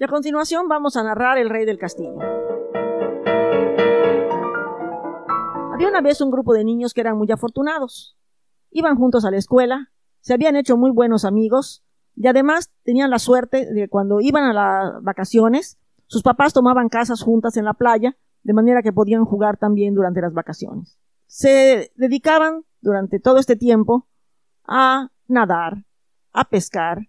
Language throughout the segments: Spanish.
Y a continuación vamos a narrar El Rey del Castillo. Había una vez un grupo de niños que eran muy afortunados. Iban juntos a la escuela, se habían hecho muy buenos amigos y además tenían la suerte de cuando iban a las vacaciones, sus papás tomaban casas juntas en la playa, de manera que podían jugar también durante las vacaciones. Se dedicaban durante todo este tiempo a nadar, a pescar,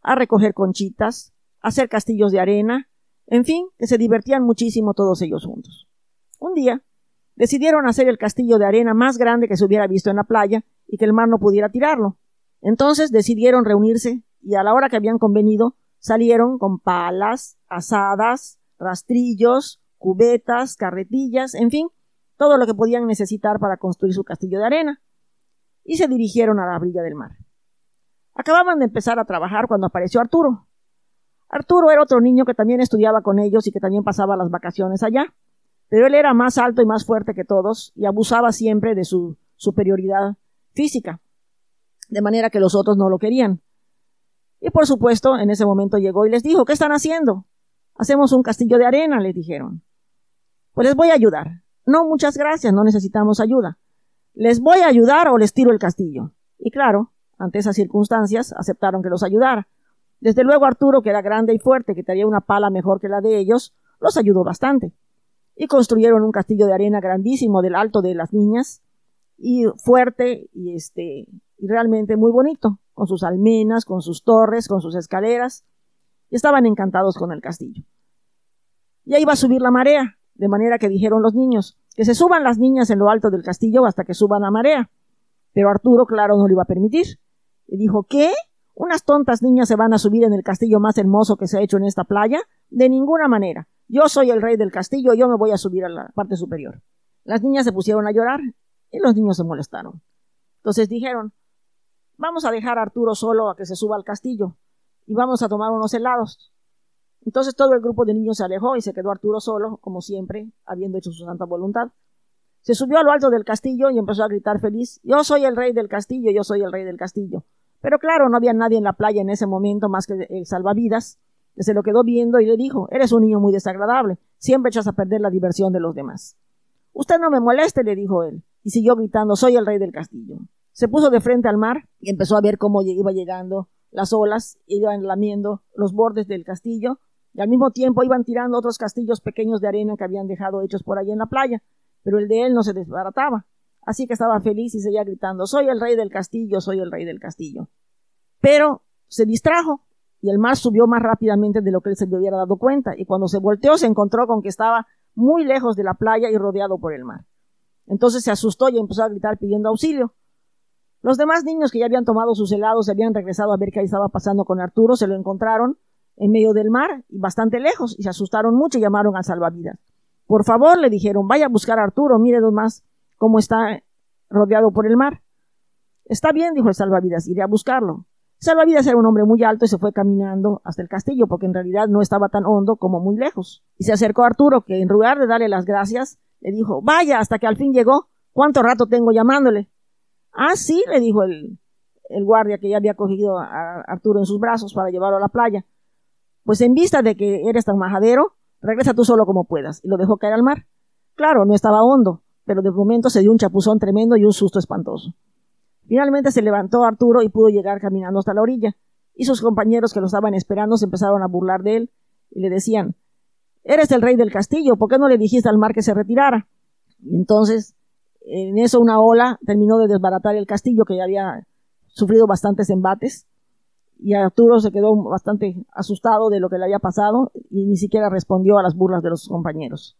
a recoger conchitas, hacer castillos de arena, en fin, que se divertían muchísimo todos ellos juntos. Un día, decidieron hacer el castillo de arena más grande que se hubiera visto en la playa y que el mar no pudiera tirarlo. Entonces decidieron reunirse y a la hora que habían convenido salieron con palas, asadas, rastrillos, cubetas, carretillas, en fin, todo lo que podían necesitar para construir su castillo de arena, y se dirigieron a la orilla del mar. Acababan de empezar a trabajar cuando apareció Arturo. Arturo era otro niño que también estudiaba con ellos y que también pasaba las vacaciones allá, pero él era más alto y más fuerte que todos y abusaba siempre de su superioridad física, de manera que los otros no lo querían. Y por supuesto, en ese momento llegó y les dijo, ¿qué están haciendo? Hacemos un castillo de arena, le dijeron. Pues les voy a ayudar. No, muchas gracias, no necesitamos ayuda. Les voy a ayudar o les tiro el castillo. Y claro, ante esas circunstancias, aceptaron que los ayudara. Desde luego Arturo, que era grande y fuerte, que tenía una pala mejor que la de ellos, los ayudó bastante. Y construyeron un castillo de arena grandísimo del alto de las niñas, y fuerte y este y realmente muy bonito, con sus almenas, con sus torres, con sus escaleras, y estaban encantados con el castillo. Ya iba a subir la marea, de manera que dijeron los niños, que se suban las niñas en lo alto del castillo hasta que suban la marea. Pero Arturo, claro, no lo iba a permitir. Y dijo, ¿qué? ¿Unas tontas niñas se van a subir en el castillo más hermoso que se ha hecho en esta playa? De ninguna manera. Yo soy el rey del castillo, yo me voy a subir a la parte superior. Las niñas se pusieron a llorar y los niños se molestaron. Entonces dijeron, vamos a dejar a Arturo solo a que se suba al castillo y vamos a tomar unos helados. Entonces todo el grupo de niños se alejó y se quedó Arturo solo, como siempre, habiendo hecho su santa voluntad. Se subió a lo alto del castillo y empezó a gritar feliz, yo soy el rey del castillo, yo soy el rey del castillo. Pero claro, no había nadie en la playa en ese momento más que el salvavidas, que se lo quedó viendo y le dijo, eres un niño muy desagradable, siempre echas a perder la diversión de los demás. Usted no me moleste, le dijo él, y siguió gritando, soy el rey del castillo. Se puso de frente al mar y empezó a ver cómo iba llegando las olas, iban lamiendo los bordes del castillo, y al mismo tiempo iban tirando otros castillos pequeños de arena que habían dejado hechos por allí en la playa, pero el de él no se desbarataba. Así que estaba feliz y seguía gritando, soy el rey del castillo, soy el rey del castillo. Pero se distrajo y el mar subió más rápidamente de lo que él se hubiera dado cuenta, y cuando se volteó se encontró con que estaba muy lejos de la playa y rodeado por el mar. Entonces se asustó y empezó a gritar pidiendo auxilio. Los demás niños que ya habían tomado sus helados y habían regresado a ver qué estaba pasando con Arturo se lo encontraron en medio del mar y bastante lejos y se asustaron mucho y llamaron al salvavidas. Por favor, le dijeron, vaya a buscar a Arturo, mire más cómo está rodeado por el mar. Está bien, dijo el salvavidas, iré a buscarlo. Salvavidas era un hombre muy alto y se fue caminando hasta el castillo, porque en realidad no estaba tan hondo como muy lejos. Y se acercó a Arturo, que en lugar de darle las gracias, le dijo, vaya, hasta que al fin llegó. ¿Cuánto rato tengo llamándole? Ah, sí, le dijo el, el guardia que ya había cogido a Arturo en sus brazos para llevarlo a la playa. Pues en vista de que eres tan majadero, regresa tú solo como puedas. Y lo dejó caer al mar. Claro, no estaba hondo, pero de momento se dio un chapuzón tremendo y un susto espantoso. Finalmente se levantó Arturo y pudo llegar caminando hasta la orilla. Y sus compañeros que lo estaban esperando se empezaron a burlar de él y le decían, Eres el rey del castillo, ¿por qué no le dijiste al mar que se retirara? Y entonces en eso una ola terminó de desbaratar el castillo que ya había sufrido bastantes embates y Arturo se quedó bastante asustado de lo que le había pasado y ni siquiera respondió a las burlas de los compañeros.